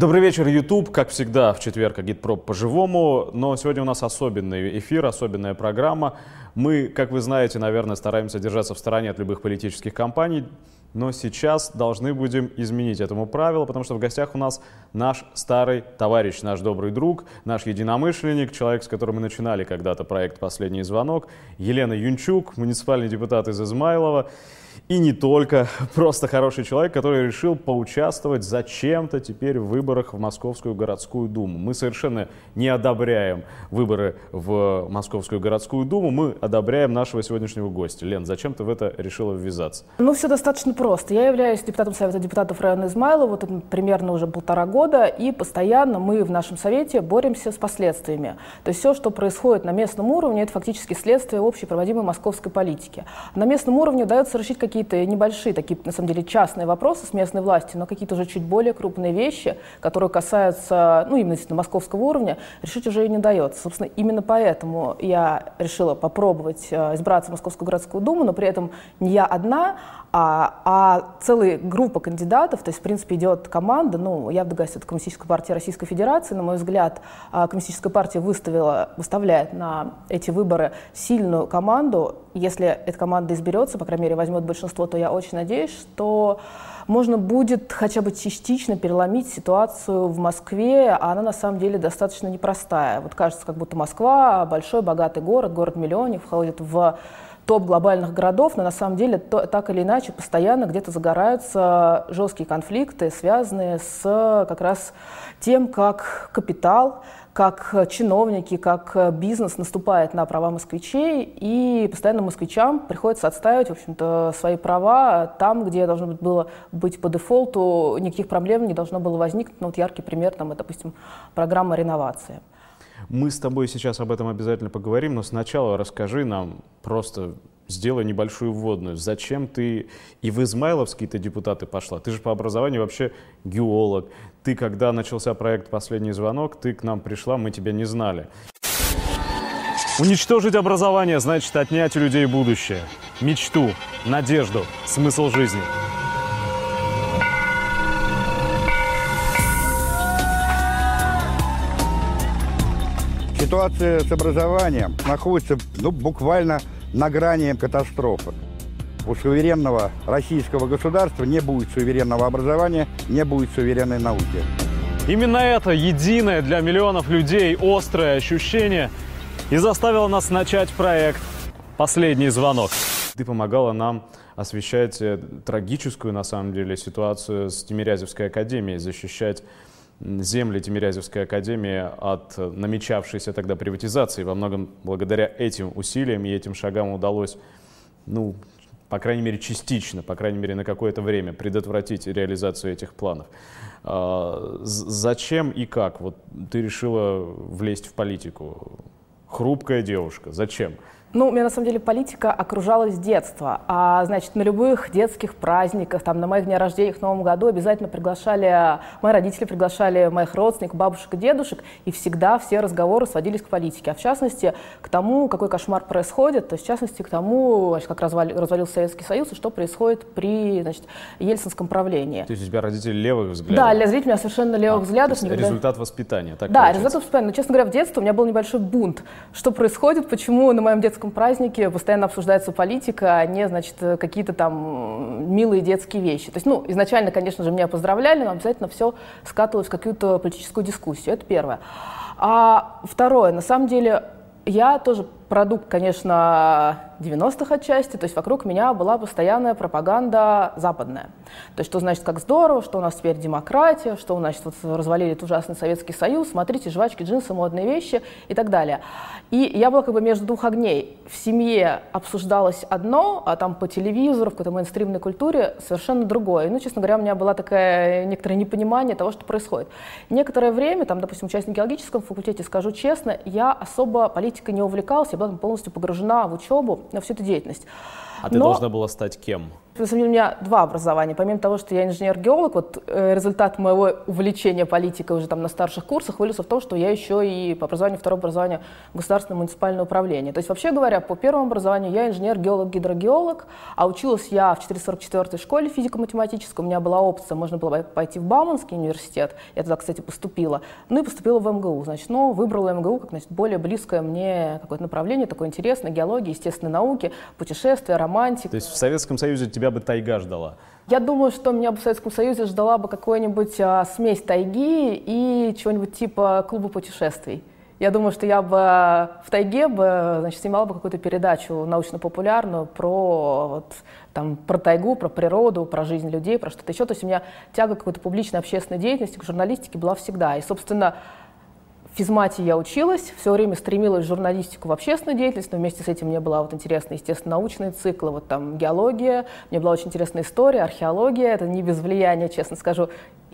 Добрый вечер, YouTube. Как всегда, в четверг Агитпроп по-живому. Но сегодня у нас особенный эфир, особенная программа. Мы, как вы знаете, наверное, стараемся держаться в стороне от любых политических кампаний. Но сейчас должны будем изменить этому правило, потому что в гостях у нас наш старый товарищ, наш добрый друг, наш единомышленник, человек, с которым мы начинали когда-то проект «Последний звонок», Елена Юнчук, муниципальный депутат из Измайлова. И не только, просто хороший человек, который решил поучаствовать зачем-то теперь в выборах в Московскую городскую думу. Мы совершенно не одобряем выборы в Московскую городскую думу, мы одобряем нашего сегодняшнего гостя. Лен, зачем ты в это решила ввязаться? Ну, все достаточно просто. Я являюсь депутатом Совета депутатов района Измайлова вот примерно уже полтора года, и постоянно мы в нашем Совете боремся с последствиями. То есть все, что происходит на местном уровне, это фактически следствие общей проводимой московской политики. На местном уровне удается решить какие-то небольшие, такие, на самом деле, частные вопросы с местной властью, но какие-то уже чуть более крупные вещи, которые касаются, ну, именно действительно московского уровня, решить уже и не удается. Собственно, именно поэтому я решила попробовать э, избраться в Московскую городскую думу, но при этом не я одна, а, а целая группа кандидатов, то есть, в принципе, идет команда, ну, я в Дагасе, это Коммунистическая партия Российской Федерации, на мой взгляд, а, Коммунистическая партия выставила, выставляет на эти выборы сильную команду, если эта команда изберется, по крайней мере, возьмет большинство, то я очень надеюсь, что можно будет хотя бы частично переломить ситуацию в Москве, а она на самом деле достаточно непростая. Вот кажется, как будто Москва большой, богатый город, город-миллионник, входит в топ глобальных городов, но на самом деле то, так или иначе постоянно где-то загораются жесткие конфликты, связанные с как раз тем, как капитал, как чиновники, как бизнес наступает на права москвичей, и постоянно москвичам приходится отстаивать, в общем-то, свои права там, где должно было быть по дефолту, никаких проблем не должно было возникнуть. Ну, вот яркий пример, там, допустим, программа реновации. Мы с тобой сейчас об этом обязательно поговорим, но сначала расскажи нам, просто сделай небольшую вводную. Зачем ты и в Измайловские-то депутаты пошла? Ты же по образованию вообще геолог. Ты, когда начался проект «Последний звонок», ты к нам пришла, мы тебя не знали. Уничтожить образование значит отнять у людей будущее, мечту, надежду, смысл жизни. Ситуация с образованием находится ну, буквально на грани катастрофы. У суверенного российского государства не будет суверенного образования, не будет суверенной науки. Именно это единое для миллионов людей острое ощущение и заставило нас начать проект «Последний звонок». Ты помогала нам освещать э, трагическую, на самом деле, ситуацию с Тимирязевской академией, защищать земли Тимирязевской академии от намечавшейся тогда приватизации. Во многом благодаря этим усилиям и этим шагам удалось, ну, по крайней мере, частично, по крайней мере, на какое-то время предотвратить реализацию этих планов. А, зачем и как вот ты решила влезть в политику? Хрупкая девушка. Зачем? Ну, у меня на самом деле политика окружала с детства. А, значит, на любых детских праздниках, там, на моих днях рождения, в Новом году обязательно приглашали, мои родители приглашали моих родственников, бабушек и дедушек, и всегда все разговоры сводились к политике. А в частности, к тому, какой кошмар происходит, то есть, в частности, к тому, значит, как развали, развалился Советский Союз и что происходит при, значит, Ельцинском правлении. То есть у тебя родители левых взглядов? Да, для зрителей у меня совершенно левых а, взглядов. Никогда... результат воспитания, так Да, получается. результат воспитания. Но, честно говоря, в детстве у меня был небольшой бунт. Что происходит, почему на моем детском детском празднике постоянно обсуждается политика, а не, значит, какие-то там милые детские вещи. То есть, ну, изначально, конечно же, меня поздравляли, но обязательно все скатывалось в какую-то политическую дискуссию. Это первое. А второе, на самом деле, я тоже продукт, конечно, 90-х отчасти, то есть вокруг меня была постоянная пропаганда западная. То есть что значит, как здорово, что у нас теперь демократия, что у нас вот развалили этот ужасный Советский Союз, смотрите, жвачки, джинсы, модные вещи и так далее. И я была как бы между двух огней. В семье обсуждалось одно, а там по телевизору, в какой-то мейнстримной культуре совершенно другое. ну, честно говоря, у меня было такое некоторое непонимание того, что происходит. Некоторое время, там, допустим, участник геологическом факультете, скажу честно, я особо политикой не увлекалась, была полностью погружена в учебу, на всю эту деятельность. А ты Но... должна была стать кем? На самом деле, у меня два образования. Помимо того, что я инженер-геолог, вот э, результат моего увлечения политикой уже там на старших курсах вылился в том, что я еще и по образованию, второе образование государственное муниципальное управление. То есть, вообще говоря, по первому образованию я инженер-геолог-гидрогеолог, а училась я в 444 школе физико-математической. У меня была опция, можно было пойти в Бауманский университет. Я туда, кстати, поступила. Ну и поступила в МГУ. Значит, но выбрала МГУ как значит, более близкое мне какое-то направление, такое интересное, геология, естественные науки, путешествия, романтика. То есть в Советском Союзе тебя бы тайга ждала? Я думаю, что меня бы в Советском Союзе ждала бы какой-нибудь а, смесь тайги и чего-нибудь типа клуба путешествий. Я думаю, что я бы в тайге бы, значит, снимала бы какую-то передачу научно-популярную про, вот, там, про тайгу, про природу, про жизнь людей, про что-то еще. То есть у меня тяга к какой-то публичной общественной деятельности, к журналистике была всегда. И, собственно, физмате я училась, все время стремилась в журналистику, в общественную деятельность, но вместе с этим мне была вот интересна, естественно, научные циклы, вот там геология, мне была очень интересна история, археология, это не без влияния, честно скажу,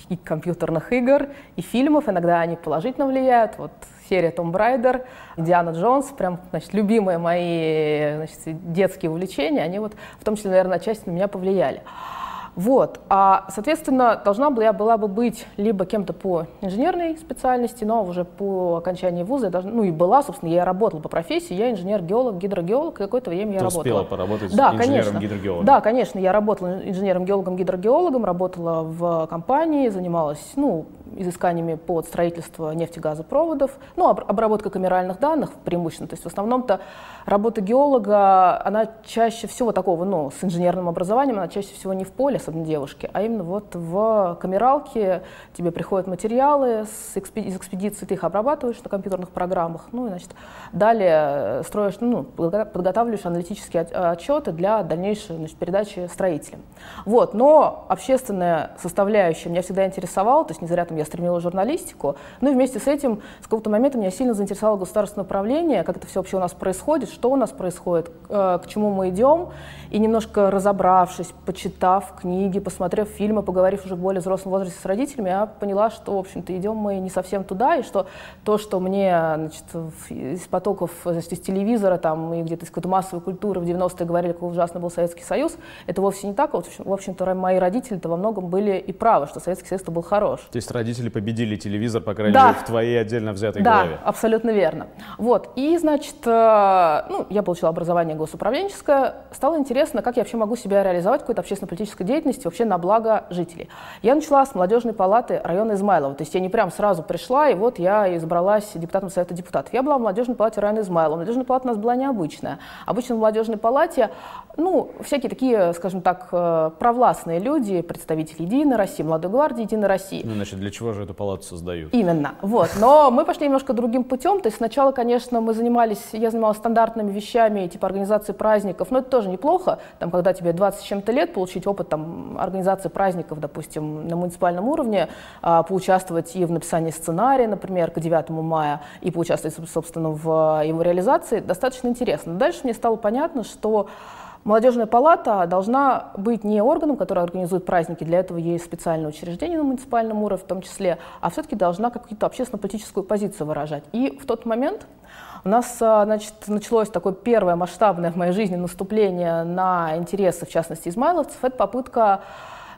и компьютерных игр, и фильмов, иногда они положительно влияют, вот серия Том Брайдер, Диана Джонс, прям, значит, любимые мои значит, детские увлечения, они вот в том числе, наверное, отчасти на меня повлияли. Вот. А, соответственно, должна была, я была бы быть либо кем-то по инженерной специальности, но уже по окончании вуза, я должна, ну и была, собственно, я работала по профессии, я инженер-геолог, гидрогеолог, какое-то время я Ты работала. успела поработать да, инженером-гидрогеологом? Да, конечно, я работала инженером-геологом, гидрогеологом, работала в компании, занималась, ну, изысканиями под строительство нефтегазопроводов, ну, обработка камеральных данных преимущественно, то есть в основном-то работа геолога, она чаще всего такого, ну, с инженерным образованием, она чаще всего не в поле, особенно девушки, а именно вот в камералке тебе приходят материалы с экспеди из экспедиции, ты их обрабатываешь на компьютерных программах, ну и, значит, далее строишь, ну, подготавливаешь аналитические отчеты для дальнейшей значит, передачи строителям. Вот, но общественная составляющая меня всегда интересовала, то есть не зря там я стремилась в журналистику, ну и вместе с этим с какого-то момента меня сильно заинтересовало государственное управление, как это все вообще у нас происходит, что у нас происходит, э, к чему мы идем, и немножко разобравшись, почитав книги, посмотрев фильмы, поговорив уже в более взрослом возрасте с родителями, я поняла, что, в общем-то, идем мы не совсем туда, и что то, что мне значит, из потоков, значит, из телевизора там, и где-то из какой-то массовой культуры в 90-е говорили, какой ужасный был Советский Союз, это вовсе не так. Вот, в общем-то, мои родители-то во многом были и правы, что Советский Союз был хорош. То есть родители победили телевизор, по крайней да. мере, в твоей отдельно взятой да, голове. Да, абсолютно верно. Вот, и, значит, э, ну, я получила образование госуправленческое, стало интересно, как я вообще могу себя реализовать в какой-то общественно-политической деятельности вообще на благо жителей. Я начала с молодежной палаты района Измайлова, то есть я не прям сразу пришла, и вот я избралась депутатом Совета депутатов. Я была в молодежной палате района Измайлова. Молодежная палата у нас была необычная. Обычно в молодежной палате, ну, всякие такие, скажем так, э, провластные люди, представители Единой России, Молодой гвардии Единой России. Ну, значит, для чего же эту палату создают? Именно, вот. Но мы пошли немножко другим путем. То есть сначала, конечно, мы занимались, я занималась стандартными вещами, типа организации праздников, но это тоже неплохо. Там, когда тебе 20 с чем-то лет, получить опыт там, организации праздников, допустим, на муниципальном уровне, а, поучаствовать и в написании сценария, например, к 9 мая, и поучаствовать, собственно, в его реализации, достаточно интересно. Дальше мне стало понятно, что Молодежная палата должна быть не органом, который организует праздники, для этого есть специальное учреждение на муниципальном уровне в том числе, а все-таки должна какую-то общественно-политическую позицию выражать. И в тот момент у нас а, значит, началось такое первое масштабное в моей жизни наступление на интересы, в частности, измайловцев. Это попытка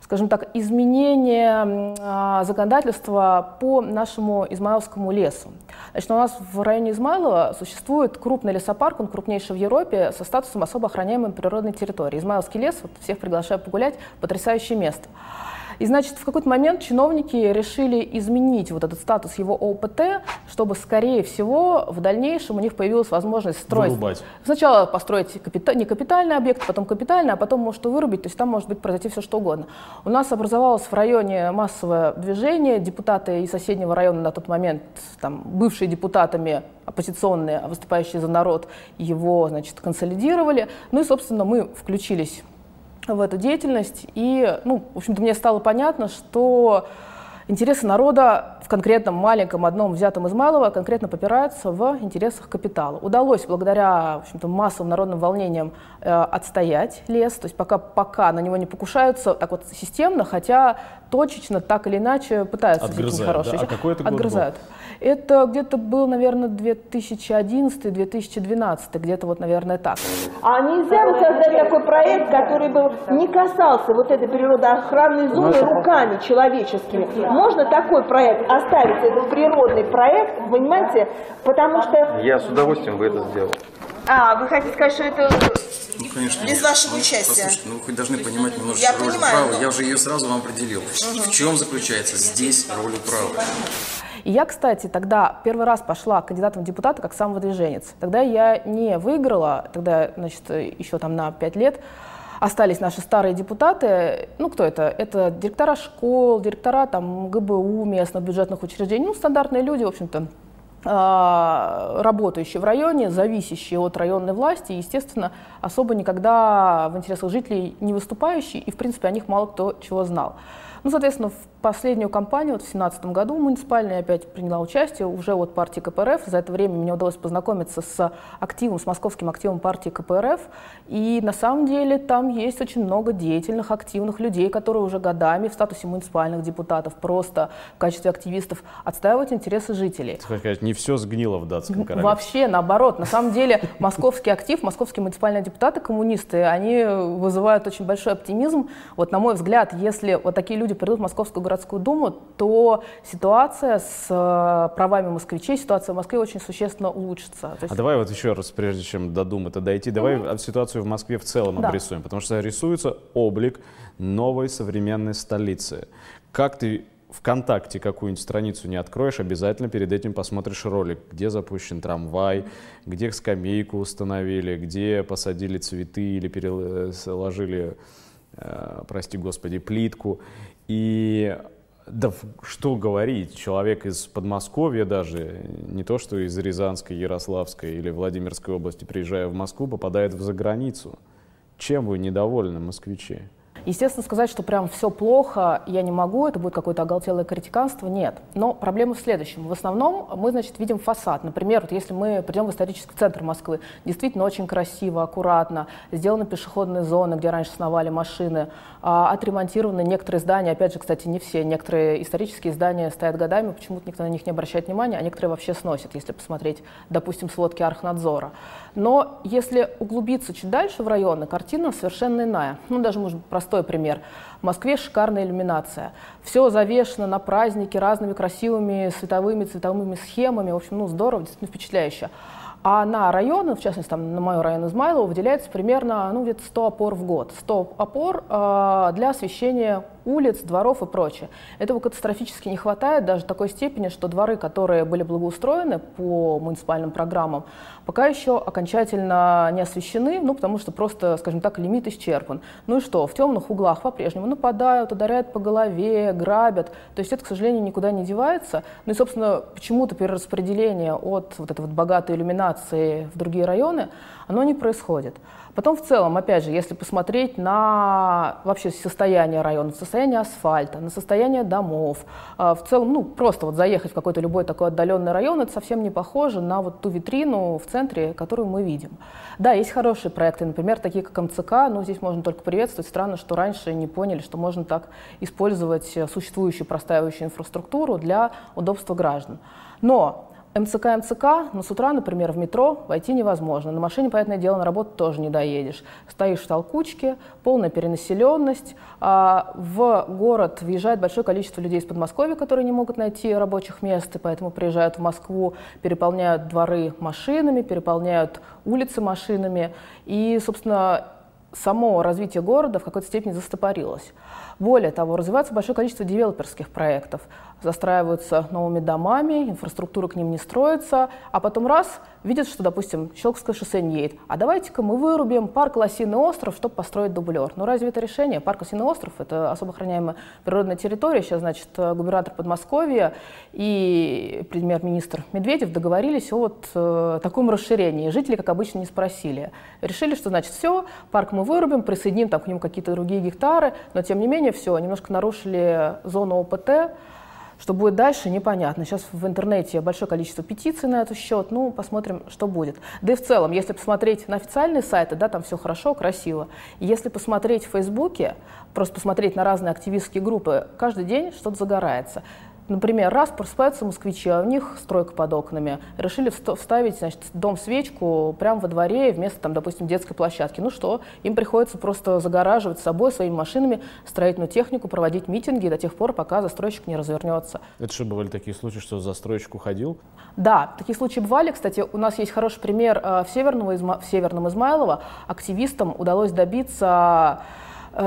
скажем так, изменение а, законодательства по нашему Измайловскому лесу. Значит, у нас в районе Измайлова существует крупный лесопарк, он крупнейший в Европе, со статусом особо охраняемой природной территории. Измайловский лес, вот всех приглашаю погулять, потрясающее место. И, значит, в какой-то момент чиновники решили изменить вот этот статус его ОПТ, чтобы, скорее всего, в дальнейшем у них появилась возможность строить... Вырубать. Сначала построить капита... не капитальный объект, потом капитальный, а потом, может, и вырубить. То есть там может быть произойти все, что угодно. У нас образовалось в районе массовое движение. Депутаты из соседнего района на тот момент, там, бывшие депутатами оппозиционные, выступающие за народ, его, значит, консолидировали. Ну и, собственно, мы включились в эту деятельность. И, ну, в общем-то, мне стало понятно, что интересы народа в конкретном маленьком одном взятом Измайлово конкретно попираются в интересах капитала. Удалось благодаря в общем-то, массовым народным волнениям э, отстоять лес, то есть пока, пока на него не покушаются так вот системно, хотя точечно, так или иначе пытаются Отгрызают, хорошие. Да? А какой это год Отгрызают. Был? Это где-то был, наверное, 2011-2012, где-то вот, наверное, так. А нельзя вот создать такой проект, который бы не касался вот этой природоохранной зоны ну, руками человеческими? Можно такой проект оставить, этот природный проект, понимаете? Потому что... Я с удовольствием бы это сделал. А, вы хотите сказать, что это ну, конечно. Без вашего ну, участия. Послушайте, ну вы должны понимать немножко я роль понимаю, управы. Но... Я уже ее сразу вам определил. Угу. В чем заключается здесь роль управы? И я, кстати, тогда первый раз пошла кандидатом в депутаты как самовыдвиженец. Тогда я не выиграла, тогда, значит, еще там на пять лет остались наши старые депутаты. Ну, кто это? Это директора школ, директора там ГБУ, местных бюджетных учреждений, ну, стандартные люди, в общем-то, а, работающие в районе, зависящие от районной власти, естественно, особо никогда в интересах жителей не выступающие, и, в принципе, о них мало кто чего знал. Ну, соответственно, в последнюю кампанию, вот в 2017 году муниципальная опять приняла участие уже от партии КПРФ. За это время мне удалось познакомиться с активом, с московским активом партии КПРФ. И на самом деле там есть очень много деятельных, активных людей, которые уже годами в статусе муниципальных депутатов просто в качестве активистов отстаивают интересы жителей. Сказать, не все сгнило в датском королевстве. Вообще, наоборот. На самом деле, московский актив, московские муниципальные депутаты, коммунисты, они вызывают очень большой оптимизм. Вот, на мой взгляд, если вот такие люди придут в Московскую городскую думу, то ситуация с э, правами москвичей, ситуация в Москве очень существенно улучшится. есть... А давай вот еще раз, прежде чем до Думы-то дойти, давай mm-hmm. ситуацию в Москве в целом да. обрисуем, потому что рисуется облик новой современной столицы. Как ты ВКонтакте какую-нибудь страницу не откроешь, обязательно перед этим посмотришь ролик, где запущен трамвай, где скамейку установили, где посадили цветы или переложили, э, прости господи, плитку. И да что говорить, человек из Подмосковья даже, не то что из Рязанской, Ярославской или Владимирской области, приезжая в Москву, попадает в заграницу. Чем вы недовольны, москвичи? Естественно, сказать, что прям все плохо, я не могу, это будет какое-то оголтелое критиканство, нет. Но проблема в следующем. В основном мы, значит, видим фасад. Например, вот если мы придем в исторический центр Москвы, действительно очень красиво, аккуратно, сделаны пешеходные зоны, где раньше сновали машины, а, отремонтированы некоторые здания, опять же, кстати, не все, некоторые исторические здания стоят годами, почему-то никто на них не обращает внимания, а некоторые вообще сносят, если посмотреть, допустим, сводки Архнадзора. Но если углубиться чуть дальше в районы, картина совершенно иная. Ну, даже, может быть, простой пример. В Москве шикарная иллюминация. Все завешено на праздники разными красивыми световыми, цветовыми схемами. В общем, ну, здорово, действительно впечатляюще. А на районы, в частности, там, на мой район Измайлово, выделяется примерно ну, где-то 100 опор в год. 100 опор э, для освещения улиц, дворов и прочее. Этого катастрофически не хватает даже такой степени, что дворы, которые были благоустроены по муниципальным программам, пока еще окончательно не освещены, ну, потому что просто, скажем так, лимит исчерпан. Ну и что, в темных углах по-прежнему нападают, ударяют по голове, грабят. То есть это, к сожалению, никуда не девается. Ну и, собственно, почему-то перераспределение от вот этой вот богатой иллюминации в другие районы, оно не происходит. Потом в целом, опять же, если посмотреть на вообще состояние района, состояние асфальта, на состояние домов, а, в целом, ну, просто вот заехать в какой-то любой такой отдаленный район, это совсем не похоже на вот ту витрину в центре, которую мы видим. Да, есть хорошие проекты, например, такие как МЦК, но здесь можно только приветствовать. Странно, что раньше не поняли, что можно так использовать существующую простаивающую инфраструктуру для удобства граждан. Но МЦК, МЦК, но с утра, например, в метро войти невозможно. На машине, понятное дело, на работу тоже не доедешь. Стоишь в толкучке, полная перенаселенность. А в город въезжает большое количество людей из Подмосковья, которые не могут найти рабочих мест, и поэтому приезжают в Москву, переполняют дворы машинами, переполняют улицы машинами. И, собственно, само развитие города в какой-то степени застопорилось. Более того, развивается большое количество девелоперских проектов застраиваются новыми домами, инфраструктура к ним не строится, а потом раз, видят, что, допустим, Щелковское шоссе не едет, а давайте-ка мы вырубим парк Лосиный остров, чтобы построить дублер. Ну разве это решение? Парк Лосиный остров – это особо охраняемая природная территория. Сейчас, значит, губернатор Подмосковья и премьер-министр Медведев договорились о вот э, таком расширении. Жители, как обычно, не спросили. Решили, что, значит, все, парк мы вырубим, присоединим там к нему какие-то другие гектары, но, тем не менее, все, немножко нарушили зону ОПТ, Что будет дальше, непонятно. Сейчас в интернете большое количество петиций на этот счет. Ну, посмотрим, что будет. Да и в целом, если посмотреть на официальные сайты, да, там все хорошо, красиво. Если посмотреть в Фейсбуке, просто посмотреть на разные активистские группы, каждый день что-то загорается. Например, раз просыпаются москвичи, а у них стройка под окнами. Решили вставить значит, дом-свечку прямо во дворе вместо, там, допустим, детской площадки. Ну что, им приходится просто загораживать собой, своими машинами строительную технику, проводить митинги до тех пор, пока застройщик не развернется. Это что, бывали такие случаи, что застройщик уходил? Да, такие случаи бывали. Кстати, у нас есть хороший пример э, в, Северного, в Северном Измайлово. Активистам удалось добиться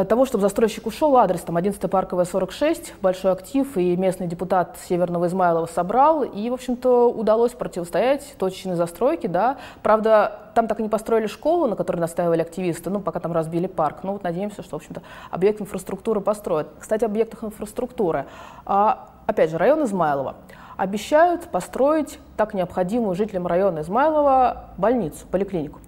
того, чтобы застройщик ушел, адрес там 11 парковая 46, большой актив, и местный депутат Северного Измайлова собрал, и, в общем-то, удалось противостоять точечной застройке, да. Правда, там так и не построили школу, на которой настаивали активисты, ну, пока там разбили парк. Ну, вот надеемся, что, в общем-то, объект инфраструктуры построят. Кстати, объектах инфраструктуры. А, опять же, район Измайлова обещают построить так необходимую жителям района Измайлова больницу, поликлинику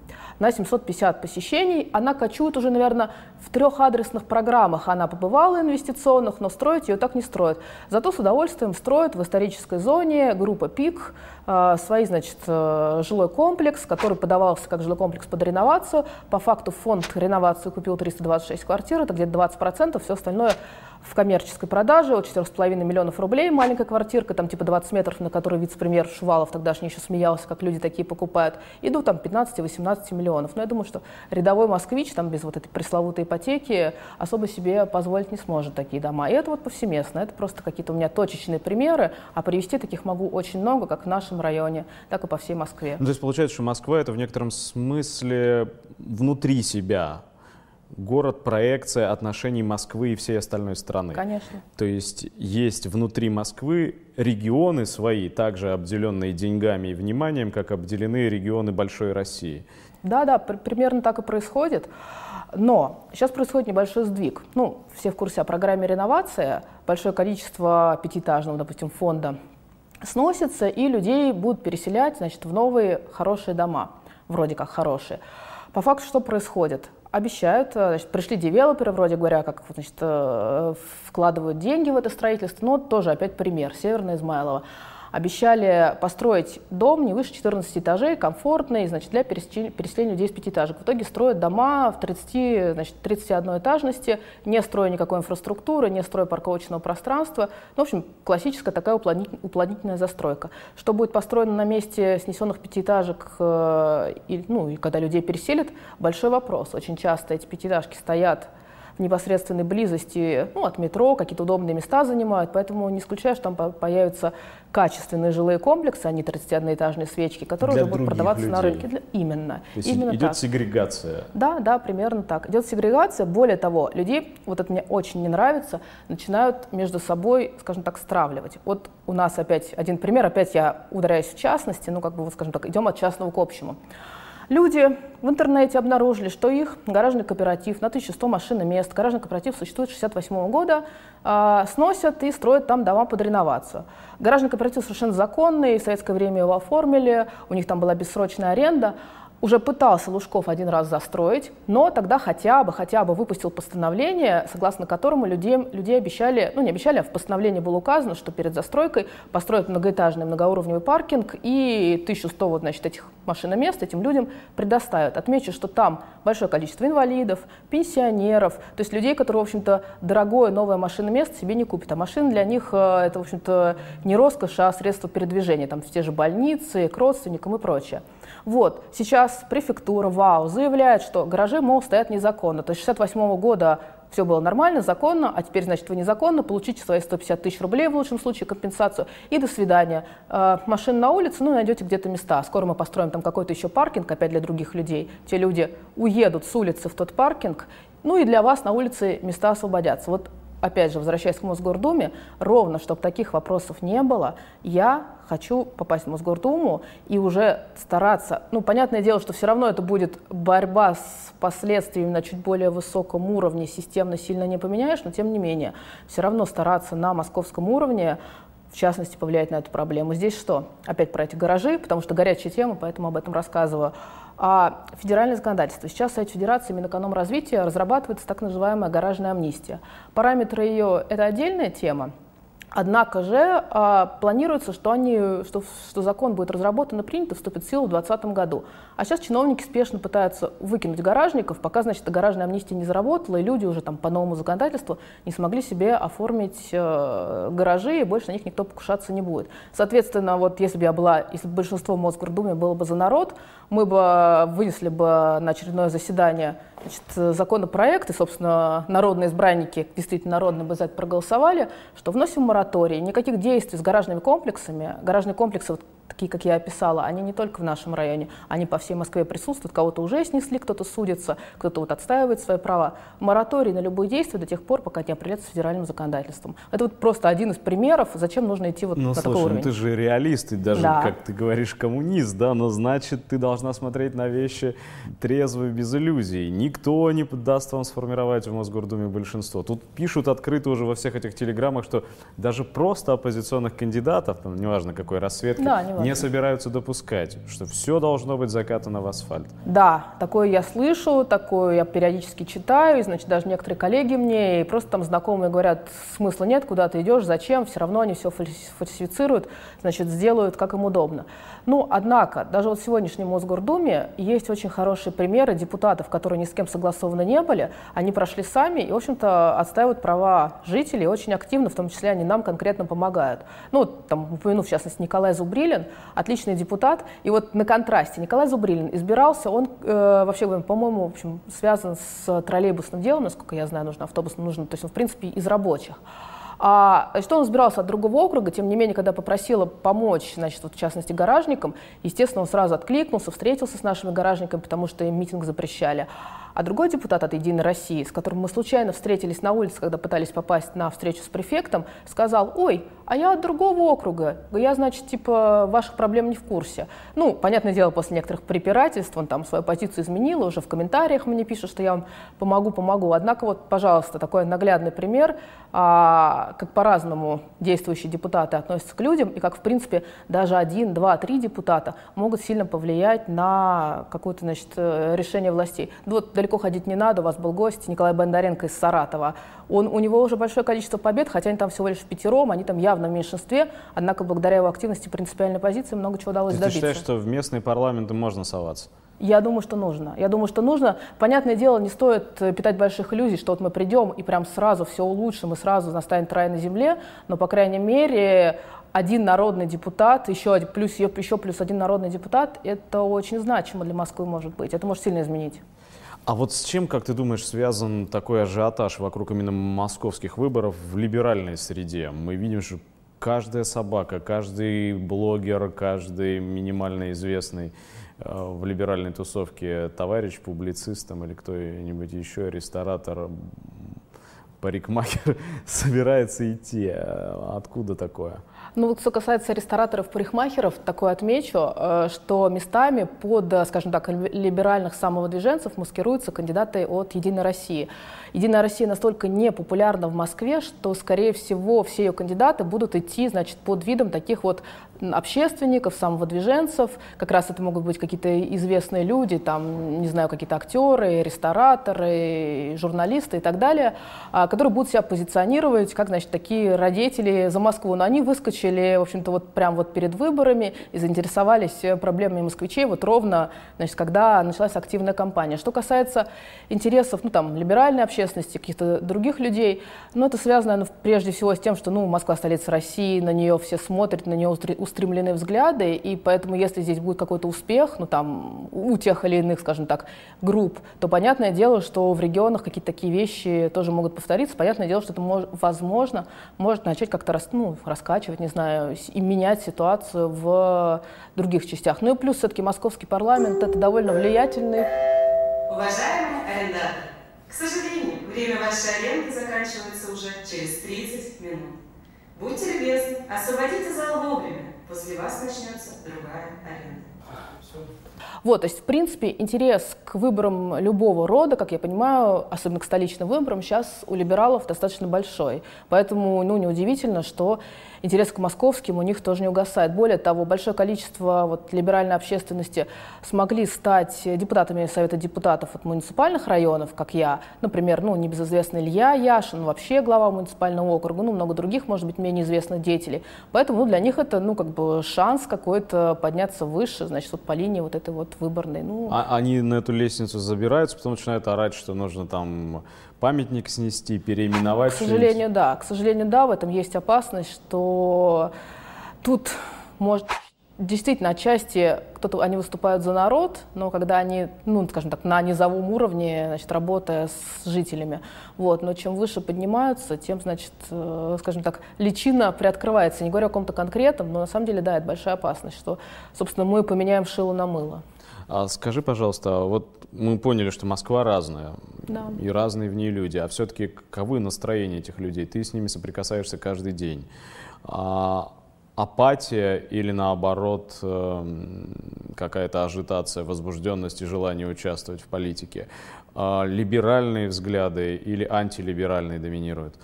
на 750 посещений. Она кочует уже, наверное, в трех адресных программах. Она побывала инвестиционных, но строить ее так не строят. Зато с удовольствием строят в исторической зоне группа ПИК, э, значит, э, жилой комплекс, который подавался как жилой комплекс под реновацию. По факту фонд реновации купил 326 квартир, это где-то 20%, все остальное в коммерческой продаже от 4,5 миллионов рублей. Маленькая квартирка, там типа 20 метров, на которой вице-премьер Шувалов тогдашний еще смеялся, как люди такие покупают. Идут там 15-18 миллионов. Но я думаю, что рядовой москвич там без вот этой пресловутой ипотеки особо себе позволить не сможет такие дома. И это вот повсеместно. Это просто какие-то у меня точечные примеры, а привести таких могу очень много, как в нашем районе, так и по всей Москве. Ну, то есть получается, что Москва это в некотором смысле внутри себя город проекция отношений Москвы и всей остальной страны. Конечно. То есть есть внутри Москвы регионы свои, также обделенные деньгами и вниманием, как обделены регионы большой России. Да, да, примерно так и происходит. Но сейчас происходит небольшой сдвиг. Ну, все в курсе о программе реновация. Большое количество пятиэтажного, допустим, фонда сносится, и людей будут переселять значит, в новые хорошие дома. Вроде как хорошие. По факту что происходит? Обещают, э, значит, пришли девелоперы, вроде говоря, как значит, э, вкладывают деньги в это строительство, но тоже опять пример, Северное Измайлово обещали построить дом не выше 14 этажей, комфортный, значит, для переселения людей с пятиэтажек. В итоге строят дома в 30, значит, 31 этажности, не строя никакой инфраструктуры, не строя парковочного пространства. Ну, в общем, классическая такая уплотнительная застройка. Что будет построено на месте снесенных пятиэтажек, э, и, ну, и когда людей переселят, большой вопрос. Очень часто эти пятиэтажки стоят в непосредственной близости ну, от метро, какие-то удобные места занимают, поэтому не исключаю, что там появятся качественные жилые комплексы, а не 31-этажные свечки, которые Для уже будут продаваться людей. на рынке. Для... Именно. То есть Именно идет так. сегрегация. Да, да, примерно так. Идет сегрегация. Более того, людей, вот это мне очень не нравится, начинают между собой, скажем так, стравливать. Вот у нас опять один пример, опять я ударяюсь в частности, ну как бы, вот, скажем так, идем от частного к общему. Люди в интернете обнаружили, что их гаражный кооператив на 1100 машин и мест, гаражный кооператив существует с 1968 года, э, сносят и строят там дома под реновацию. Гаражный кооператив совершенно законный, в советское время его оформили, у них там была бессрочная аренда, уже пытался Лужков один раз застроить, но тогда хотя бы, хотя бы выпустил постановление, согласно которому людей, людей обещали, ну не обещали, а в постановлении было указано, что перед застройкой построят многоэтажный многоуровневый паркинг и 1100 вот, значит, этих машиномест этим людям предоставят. Отмечу, что там большое количество инвалидов, пенсионеров, то есть людей, которые, в общем-то, дорогое новое машиноместо себе не купят. А машины для них э, это, в общем-то, не роскошь, а средство передвижения, там те же больницы, к родственникам и прочее. Вот, сейчас префектура ВАУ заявляет, что гаражи, мол, стоят незаконно. То есть 68 года все было нормально, законно, а теперь, значит, вы незаконно, получите свои 150 тысяч рублей, в лучшем случае, компенсацию, и до свидания. Э, машин на улице, ну, найдете где-то места. Скоро мы построим там какой-то еще паркинг, опять для других людей. Те люди уедут с улицы в тот паркинг, ну и для вас на улице места освободятся. Вот опять же, возвращаясь к Мосгордуме, ровно, чтобы таких вопросов не было, я хочу попасть в Мосгордуму и уже стараться, ну, понятное дело, что все равно это будет борьба с последствиями на чуть более высоком уровне, системно сильно не поменяешь, но тем не менее, все равно стараться на московском уровне в частности, повлиять на эту проблему. Здесь что? Опять про эти гаражи, потому что горячая тема, поэтому об этом рассказываю. А федеральное законодательство. Сейчас Совет Федерации Минэкономразвития разрабатывается так называемая гаражная амнистия. Параметры ее – это отдельная тема, Однако же а, планируется, что, они, что, что закон будет разработан и принят и вступит в силу в 2020 году. А сейчас чиновники спешно пытаются выкинуть гаражников, пока, значит, гаражная амнистия не заработала, и люди уже там по новому законодательству не смогли себе оформить э, гаражи, и больше на них никто покушаться не будет. Соответственно, вот если бы я была, если бы большинство в Мосгордуме было бы за народ, мы бы вынесли бы на очередное заседание значит, законопроект, и, собственно, народные избранники, действительно народные бы за это проголосовали, что вносим мораторий, никаких действий с гаражными комплексами. Гаражные комплексы, вот, такие, как я описала, они не только в нашем районе, они по всей Москве присутствуют, кого-то уже снесли, кто-то судится, кто-то вот отстаивает свои права. Мораторий на любые действия до тех пор, пока не определяется федеральным законодательством. Это вот просто один из примеров, зачем нужно идти вот ну, на слушай, такой уровень. Ну, ты же реалист, и даже, да. как ты говоришь, коммунист, да, но значит, ты должна смотреть на вещи трезво и без иллюзий. Никто не даст вам сформировать в Мосгордуме большинство. Тут пишут открыто уже во всех этих телеграммах, что даже просто оппозиционных кандидатов, там, неважно какой расцветки, да, не, не собираются допускать, что все должно быть закатано в асфальт. Да, такое я слышу, такое я периодически читаю, и, значит, даже некоторые коллеги мне, и просто там знакомые говорят, смысла нет, куда ты идешь, зачем, все равно они все фальсифицируют, значит, сделают, как им удобно. Ну, однако, даже вот в сегодняшнем Мосгордуме есть очень хорошие примеры депутатов, которые ни с кем согласованы не были, они прошли сами и, в общем-то, отстаивают права жителей очень активно, в том числе они нам конкретно помогают. Ну, там, упомяну, в частности, Николай Зубрилин, отличный депутат, и вот на контрасте Николай Зубрилин избирался, он э, вообще, по-моему, в общем, связан с троллейбусным делом, насколько я знаю, нужно автобусным, нужно, то есть он, в принципе, из рабочих. А, что он избирался от другого округа, тем не менее, когда попросила помочь, значит, вот, в частности, гаражникам, естественно, он сразу откликнулся, встретился с нашими гаражниками, потому что им митинг запрещали. А другой депутат от «Единой России», с которым мы случайно встретились на улице, когда пытались попасть на встречу с префектом, сказал, ой, а я от другого округа, я, значит, типа, ваших проблем не в курсе. Ну, понятное дело, после некоторых препирательств он там свою позицию изменил, уже в комментариях мне пишут, что я вам помогу, помогу. Однако вот, пожалуйста, такой наглядный пример, а, как по-разному действующие депутаты относятся к людям, и как, в принципе, даже один, два, три депутата могут сильно повлиять на какое-то, значит, э, решение властей. Вот далеко ходить не надо, у вас был гость Николай Бондаренко из Саратова. Он, у него уже большое количество побед, хотя они там всего лишь в пятером, они там явно в меньшинстве, однако благодаря его активности принципиальной позиции много чего удалось Ты добиться. Ты считаешь, что в местные парламенты можно соваться? Я думаю, что нужно. Я думаю, что нужно. Понятное дело, не стоит э, питать больших иллюзий, что вот мы придем и прям сразу все улучшим и сразу настанет рай на земле, но, по крайней мере, один народный депутат, еще, плюс, еще плюс один народный депутат, это очень значимо для Москвы может быть. Это может сильно изменить. А вот с чем, как ты думаешь, связан такой ажиотаж вокруг именно московских выборов в либеральной среде? Мы видим, что каждая собака, каждый блогер, каждый минимально известный э, в либеральной тусовке товарищ, публицист там, или кто-нибудь еще, ресторатор, парикмахер собирается идти. Откуда такое? Ну, вот что касается рестораторов, парикмахеров, такое отмечу, э, что местами под, скажем так, либеральных самовыдвиженцев маскируются кандидаты от «Единой России». «Единая Россия» настолько непопулярна в Москве, что, скорее всего, все ее кандидаты будут идти, значит, под видом таких вот общественников, самовыдвиженцев. Как раз это могут быть какие-то известные люди, там, не знаю, какие-то актеры, рестораторы, журналисты и так далее, а, которые будут себя позиционировать как, значит, такие родители за Москву. Но они выскочили, в общем-то, вот прямо вот перед выборами и заинтересовались проблемами москвичей вот ровно, значит, когда началась активная кампания. Что касается интересов, ну, там, либеральной общественности, каких-то других людей, ну, это связано, ну, прежде всего с тем, что, ну, Москва столица России, на нее все смотрят, на нее устремлены взгляды, и поэтому, если здесь будет какой-то успех, ну, там, у тех или иных, скажем так, групп, то понятное дело, что в регионах какие-то такие вещи тоже могут повториться. Понятное дело, что это, мож, возможно, может начать как-то рас, ну, раскачивать, не знаю, и менять ситуацию в других частях. Ну и плюс все-таки московский парламент – это довольно влиятельный. Уважаемые арендаторы, к сожалению, время вашей аренды заканчивается уже через 30 минут. Будьте любезны, освободите зал вовремя. После вас начнется другая аренда. Вот, то есть, в принципе, интерес к выборам любого рода, как я понимаю, особенно к столичным выборам, сейчас у либералов достаточно большой. Поэтому, ну, неудивительно, что интерес к московским у них тоже не угасает. Более того, большое количество вот, либеральной общественности смогли стать депутатами Совета депутатов от муниципальных районов, как я, например, ну, небезызвестный Илья Яшин, вообще глава муниципального округа, ну, много других, может быть, менее известных деятелей. Поэтому ну, для них это, ну, как бы шанс какой-то подняться выше, значит, вот по линии вот этой вот выборной. Ну. А, они на эту лестницу забираются, потом начинают орать, что нужно там памятник снести, переименовать? К сожалению, да. К сожалению, да, в этом есть опасность, что тут может действительно отчасти кто-то они выступают за народ, но когда они, ну, скажем так, на низовом уровне, значит, работая с жителями, вот, но чем выше поднимаются, тем, значит, э, скажем так, личина приоткрывается. Не говорю о каком-то конкретном, но на самом деле, да, это большая опасность, что, собственно, мы поменяем шило на мыло. А скажи, пожалуйста, вот мы поняли, что Москва разная, да. и разные в ней люди, а все-таки каковы настроения этих людей? Ты с ними соприкасаешься каждый день. А, апатия или наоборот эм, какая-то ажитация, возбужденность и желание участвовать в политике? А, либеральные взгляды или антилиберальные доминируют?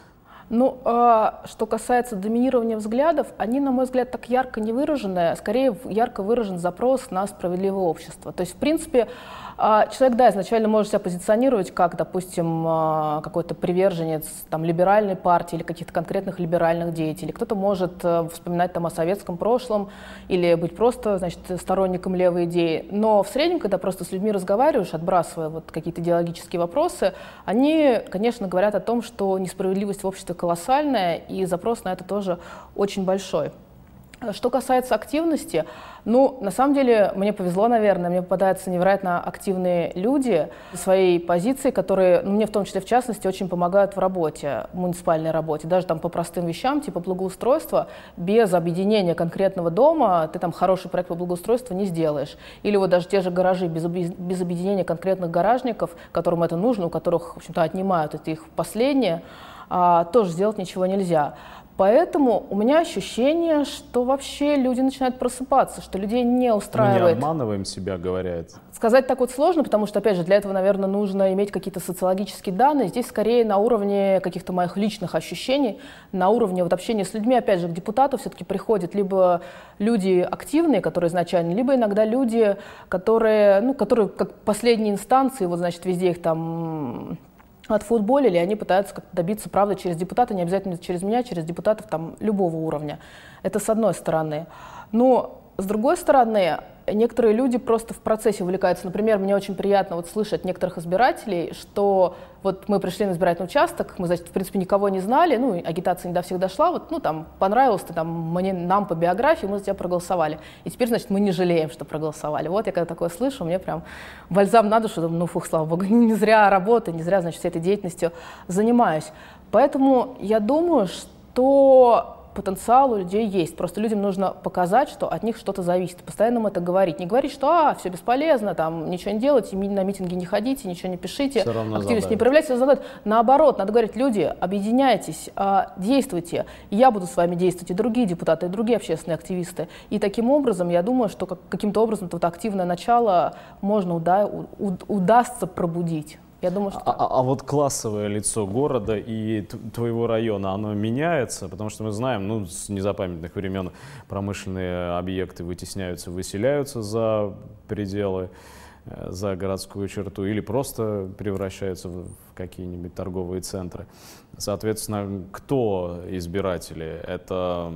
Ну, а, что касается доминирования взглядов, они, на мой взгляд, так ярко не выражены, скорее ярко выражен запрос на справедливое общество. То есть, в принципе, человек, да, изначально может себя позиционировать как, допустим, а, какой-то приверженец там, либеральной партии или каких-то конкретных либеральных деятелей. Кто-то может э, вспоминать там, о советском прошлом или быть просто значит, сторонником левой идеи. Но в среднем, когда просто с людьми разговариваешь, отбрасывая вот какие-то идеологические вопросы, они, конечно, говорят о том, что несправедливость в обществе колоссальная, и запрос на это тоже очень большой. Что касается активности, ну, на самом деле, мне повезло, наверное, мне попадаются невероятно активные люди своей позиции, которые, ну, мне в том числе, в частности, очень помогают в работе, в муниципальной работе, даже там по простым вещам, типа благоустройства, без объединения конкретного дома ты там хороший проект по благоустройству не сделаешь. Или вот даже те же гаражи без, без объединения конкретных гаражников, которым это нужно, у которых, в общем-то, отнимают, это их последнее, а, тоже сделать ничего нельзя. Поэтому у меня ощущение, что вообще люди начинают просыпаться, что людей не устраивает. Мы не обманываем себя, говорят. Сказать так вот сложно, потому что, опять же, для этого, наверное, нужно иметь какие-то социологические данные. Здесь скорее на уровне каких-то моих личных ощущений, на уровне вот общения с людьми, опять же, к депутату все-таки приходят либо люди активные, которые изначально, либо иногда люди, которые, ну, которые как последние инстанции, вот, значит, везде их там отфутболили, они пытаются как-то добиться правды через депутата, не обязательно через меня, через депутатов там любого уровня. Это с одной стороны. Но с другой стороны, некоторые люди просто в процессе увлекаются. Например, мне очень приятно вот слышать некоторых избирателей, что вот мы пришли на избирательный участок, мы, значит, в принципе, никого не знали, ну, агитация не до всех дошла, вот, ну, там, понравилось ты, там, мне, нам по биографии, мы за тебя проголосовали. И теперь, значит, мы не жалеем, что проголосовали. Вот я когда такое слышу, мне прям бальзам на душу, ну, фух, слава богу, не зря работаю, не зря, значит, всей этой деятельностью занимаюсь. Поэтому я думаю, что потенциал у людей есть. Просто людям нужно показать, что от них что-то зависит. Постоянно им это говорить. Не говорить, что а, все бесполезно, там, ничего не делайте, на митинги не ходите, ничего не пишите, активность не проявляйте. Задать. Наоборот, надо говорить, люди, объединяйтесь, а, действуйте. Я буду с вами действовать, и другие депутаты, и другие общественные активисты. И таким образом, я думаю, что каким-то образом это вот активное начало можно уда удастся пробудить. Я думаю, что... А, а, а вот классовое лицо города и твоего района, оно меняется? Потому что мы знаем, ну, с незапамятных времен промышленные объекты вытесняются, выселяются за пределы, э, за городскую черту, или просто превращаются в какие-нибудь торговые центры. Соответственно, кто избиратели? Это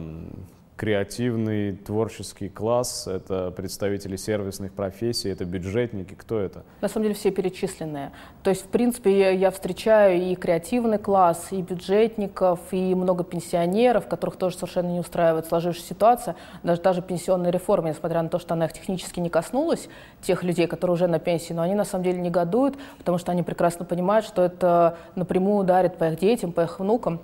креативный, творческий класс, это представители сервисных профессий, это бюджетники, кто это? На самом деле все перечисленные. То есть, в принципе, я, встречаю и креативный класс, и бюджетников, и много пенсионеров, которых тоже совершенно не устраивает сложившаяся ситуация. Даже та же пенсионная реформа, несмотря на то, что она их технически не коснулась, тех людей, которые уже на пенсии, но они на самом деле негодуют, потому что они прекрасно понимают, что это напрямую ударит по их детям, по их внукам.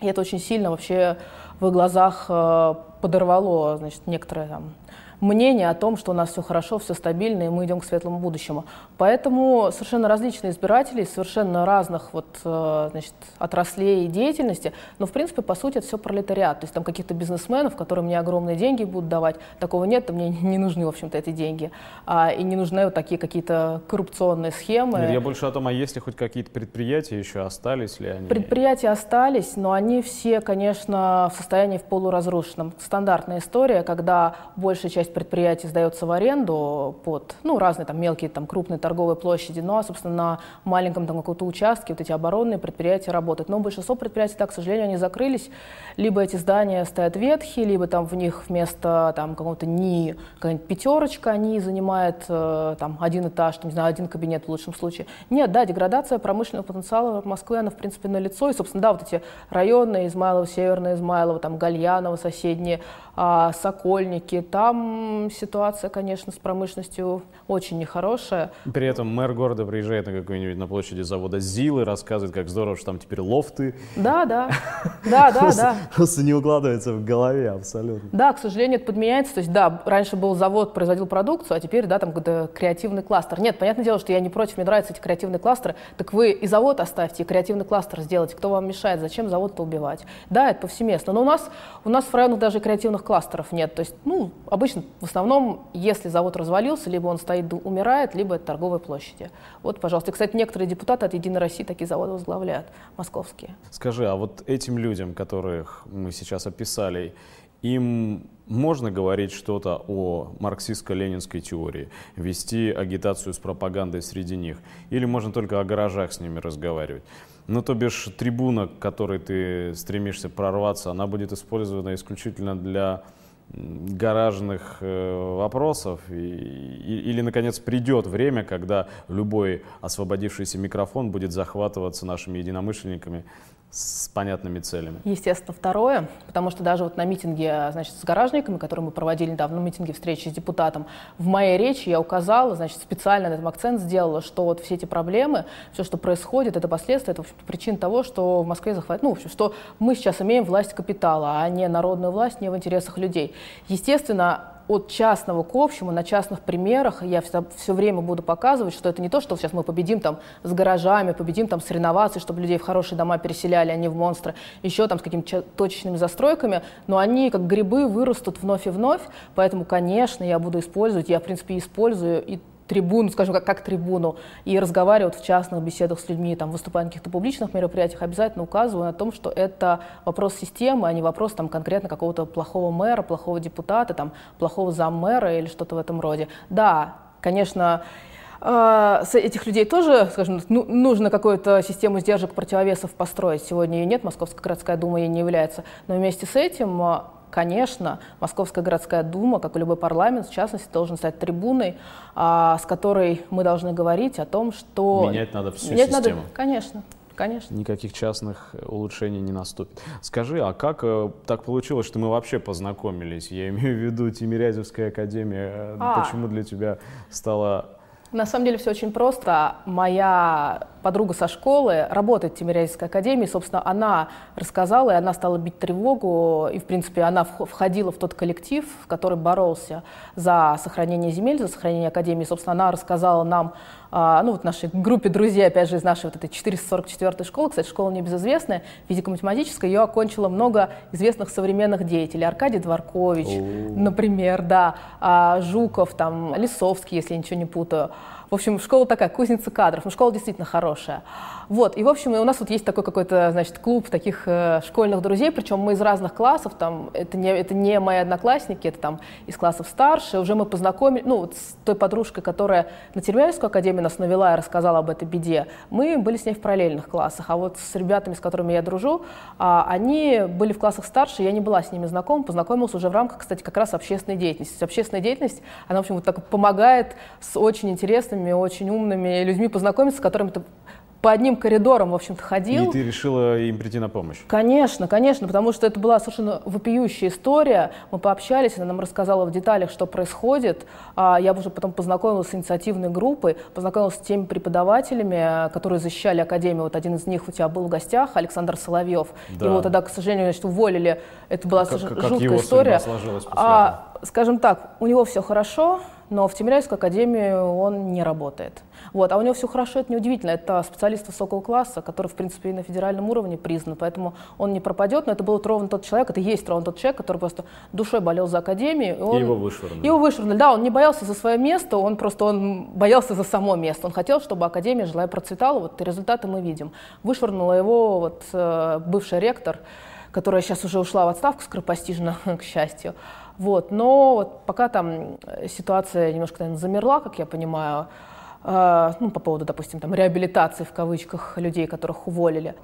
И это очень сильно вообще в их глазах э, подорвало значит, некоторое там, мнение о том, что у нас все хорошо, все стабильно, и мы идем к светлому будущему. Поэтому совершенно различные избиратели, совершенно разных вот, э, значит, отраслей деятельности, но, в принципе, по сути, это все пролетариат. То есть там каких-то бизнесменов, которые мне огромные деньги будут давать, такого нет, мне не нужны, в общем-то, эти деньги. А, и не нужны вот такие какие-то коррупционные схемы. Нет, я больше о том, а есть ли хоть какие-то предприятия еще, остались ли они? Предприятия остались, но они все, конечно, в состоянии в полуразрушенном. Стандартная история, когда большая часть предприятий сдается в аренду под ну, разные там мелкие, там, крупные торговые площади, а, собственно, на маленьком там каком-то участке вот эти оборонные предприятия работают. Но большинство предприятий, так, к сожалению, они закрылись. Либо эти здания стоят ветхие, либо там в них вместо там какого-то НИИ какая-нибудь пятерочка, они занимает э, там один этаж, там, не знаю, один кабинет в лучшем случае. Нет, да, деградация промышленного потенциала Москвы, она, в принципе, налицо. И, собственно, да, вот эти районы Измайлово, Северное Измайлово, там Гальяново, соседние, а, Сокольники, там ситуация, конечно, с промышленностью очень нехорошая. При этом мэр города приезжает на какой-нибудь на площади завода ЗИЛ и рассказывает, как здорово, что там теперь лофты. Да, да, да, да, да. Просто не укладывается в голове абсолютно. Да, к сожалению, это подменяется. То есть, да, раньше был завод, производил продукцию, а теперь, да, там какой-то креативный кластер. Нет, понятное дело, что я не против, мне нравятся эти креативные кластеры. Так вы и завод оставьте, и креативный кластер сделайте. Кто вам мешает? Зачем завод-то убивать? Да, это повсеместно. Но у нас, у нас в районах даже креативных кластеров нет. То есть, ну, обычно, в основном, если завод развалился, либо он стоит, умирает, либо это торговые площади. Вот, пожалуйста. И, кстати, некоторые депутаты от «Единой России» такие заводы возглавляют, московские. Скажи, а вот этим людям, которых мы сейчас описали, им можно говорить что-то о марксистско-ленинской теории, вести агитацию с пропагандой среди них, или можно только о гаражах с ними разговаривать? Ну, то бишь, трибуна, к которой ты стремишься прорваться, она будет использована исключительно для гаражных э, вопросов и, и, или наконец придет время, когда любой освободившийся микрофон будет захватываться нашими единомышленниками с понятными целями. Естественно, второе, потому что даже вот на митинге, значит, с гаражниками, который мы проводили недавно, на митинге встречи с депутатом, в моей речи я указала, значит, специально на этом акцент сделала, что вот все эти проблемы, все, что происходит, это последствия, это, в общем причин того, что в Москве захватит, ну, в общем, что мы сейчас имеем власть капитала, а не народную власть, не в интересах людей. Естественно, от частного к общему, на частных примерах я все, все время буду показывать, что это не то, что сейчас мы победим там с гаражами, победим там с реновацией, чтобы людей в хорошие дома переселяли, а не в монстры, еще там с какими-то точечными застройками, но они как грибы вырастут вновь и вновь, поэтому, конечно, я буду использовать, я, в принципе, использую и трибуну, скажем, как, как трибуну, и разговаривают в частных беседах с людьми, там, выступая на каких-то публичных мероприятиях, обязательно указываю на том, что это вопрос системы, а не вопрос там, конкретно какого-то плохого мэра, плохого депутата, там, плохого заммэра или что-то в этом роде. Да, конечно, э, с этих людей тоже, скажем, ну, нужно какую-то систему сдержек противовесов построить. Сегодня ее нет, Московская городская дума ей не является. Но вместе с этим Конечно, Московская городская дума, как и любой парламент, в частности, должен стать трибуной, а, с которой мы должны говорить о том, что... Менять надо всю Менять систему. Надо, конечно. Конечно. Никаких частных улучшений не наступит. Скажи, а как э, так получилось, что мы вообще познакомились? Я имею в виду Тимирязевская академия. А. Почему для тебя стало на самом деле все очень просто. Моя подруга со школы работает в Тимирязевской академии. Собственно, она рассказала, и она стала бить тревогу. И, в принципе, она входила в тот коллектив, который боролся за сохранение земель, за сохранение академии. Собственно, она рассказала нам а, ну, вот нашей группе друзей, опять же, из нашей вот этой 444 школы, кстати, школа небезызвестная, физико-математическая, ее окончило много известных современных деятелей. Аркадий Дворкович, например, да, а, Жуков, там, Лисовский, если я ничего не путаю. В общем, школа такая, кузница кадров, но школа действительно хорошая. Вот, и, в общем, у нас вот есть такой какой-то, значит, клуб таких э, школьных друзей, причем мы из разных классов, там, это не, это не мои одноклассники, это там из классов старше, уже мы познакомились, ну, вот с той подружкой, которая на Тимирязевскую академию нас навела и рассказала об этой беде, мы были с ней в параллельных классах, а вот с ребятами, с которыми я дружу, а, они были в классах старше, я не была с ними знакома, познакомилась уже в рамках, кстати, как раз общественной деятельности. Общественная деятельность, она, в общем, вот так помогает с очень интересными, очень умными людьми познакомиться, с которыми ты по одним коридорам, в общем-то, ходил. И ты решила им прийти на помощь? Конечно, конечно, потому что это была совершенно вопиющая история. Мы пообщались, она нам рассказала в деталях, что происходит. А я уже потом познакомилась с инициативной группой, познакомилась с теми преподавателями, которые защищали Академию. Вот один из них у тебя был в гостях, Александр Соловьев. Да. Его тогда, к сожалению, значит, уволили. Это была как, совершенно как жуткая история. А, скажем так, у него все хорошо, но в Тимирязевскую академию он не работает. Вот. А у него все хорошо, это неудивительно. Это специалист высокого класса, который, в принципе, и на федеральном уровне признан, поэтому он не пропадет, но это был ровно тот человек, это есть ровно тот человек, который просто душой болел за академию. И, он, и его вышвырнули. Его вышвырнули, да, он не боялся за свое место, он просто он боялся за само место. Он хотел, чтобы академия жила и процветала, вот результаты мы видим. Вышвырнула его вот э, бывший ректор, которая сейчас уже ушла в отставку скоропостижно, к счастью. Вот. Но вот пока там э, ситуация немножко наверное, замерла, как я понимаю, э, ну, по поводу, допустим, там, реабилитации в кавычках людей, которых уволили.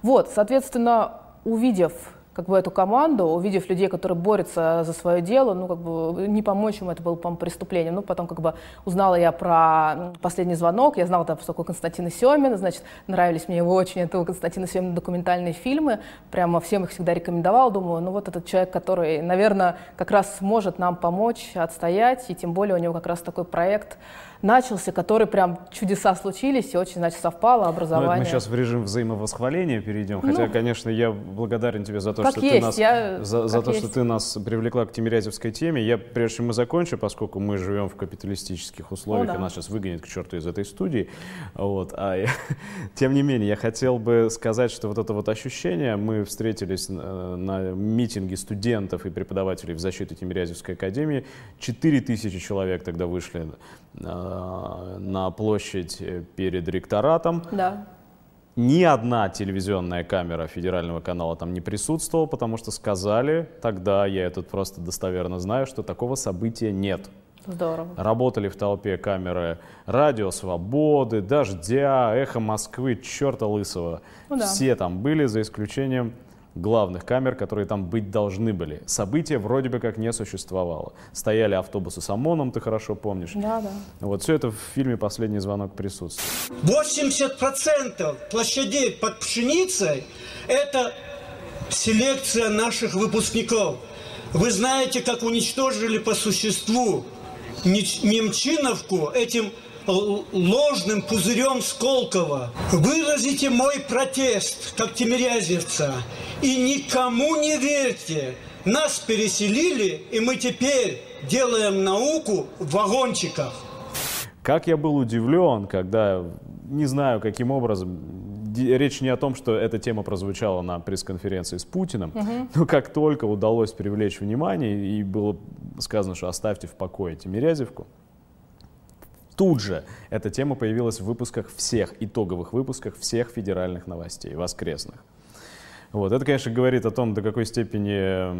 Вот, соответственно, увидев как бы эту команду, увидев людей, которые борются за свое дело, ну, как бы не помочь им, это было, по-моему, преступление. Ну, потом, как бы, узнала я про последний звонок, я знала, там, что такое Константин Семин, значит, нравились мне его очень, это у Константина Семина документальные фильмы, прямо всем их всегда рекомендовала, думаю, ну, вот этот человек, который, наверное, как раз сможет нам помочь отстоять, и тем более у него как раз такой проект, начался, который прям чудеса случились, и очень, значит, совпало образование. Ну, мы сейчас в режим взаимовосхваления перейдем, ну, хотя, конечно, я благодарен тебе за то, что есть, ты нас, я, за, за то, есть. что ты нас привлекла к Тимирязевской теме. Я, прежде чем мы закончим, поскольку мы живем в капиталистических условиях, О, да. и нас сейчас выгонят к черту из этой студии, вот, а я, тем не менее, я хотел бы сказать, что вот это вот ощущение, мы встретились на, на митинге студентов и преподавателей в защиту Тимирязевской академии, 4000 человек тогда вышли Э, на площадь э, перед ректоратом. Да. Ни одна телевизионная камера федерального канала там не присутствовала, потому что сказали тогда, я это просто достоверно знаю, что такого события нет. Здорово. Работали в толпе камеры Радио Свободы, Дождя, Эхо Москвы, черта лысого. Ну, да. Все там были, за исключением главных камер, которые там быть должны были. События вроде бы как не существовало. Стояли автобусы с ОМОНом, ты хорошо помнишь. Да, да. Вот все это в фильме «Последний звонок» присутствует. 80% площадей под пшеницей – это селекция наших выпускников. Вы знаете, как уничтожили по существу Немчиновку этим ложным пузырем Сколково. Выразите мой протест, как тимирязевца, и никому не верьте. Нас переселили, и мы теперь делаем науку в вагончиках. Как я был удивлен, когда, не знаю каким образом, речь не о том, что эта тема прозвучала на пресс-конференции с Путиным, угу. но как только удалось привлечь внимание и было сказано, что оставьте в покое Тимирязевку, Тут же эта тема появилась в выпусках всех, итоговых выпусках всех федеральных новостей, воскресных. Вот. Это, конечно, говорит о том, до какой степени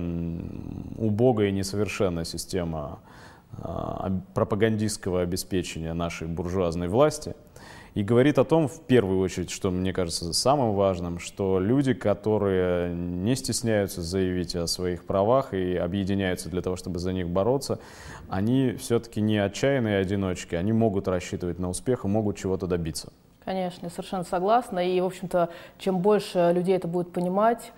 убогая и несовершенная система а, пропагандистского обеспечения нашей буржуазной власти – и говорит о том, в первую очередь, что мне кажется самым важным, что люди, которые не стесняются заявить о своих правах и объединяются для того, чтобы за них бороться, они все-таки не отчаянные одиночки, они могут рассчитывать на успех и могут чего-то добиться. Конечно, совершенно согласна. И, в общем-то, чем больше людей это будет понимать,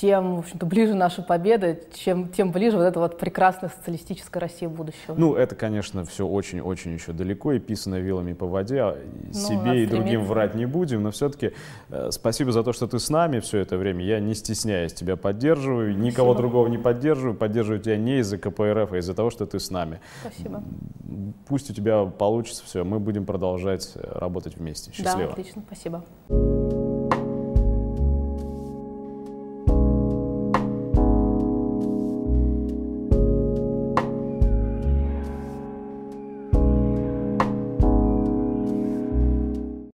тем, в общем-то, ближе наша победа, чем, тем ближе вот эта вот прекрасная социалистическая Россия будущего. Ну, это, конечно, все очень-очень еще далеко и писано вилами по воде. А ну, Себе и другим врать не будем, но все-таки э, спасибо за то, что ты с нами все это время. Я не стесняюсь тебя поддерживаю, спасибо. никого другого не поддерживаю, поддерживаю тебя не из-за КПРФ, а из-за того, что ты с нами. Спасибо. Пусть у тебя получится все, мы будем продолжать э, работать вместе. Счастливо. Да, отлично, спасибо.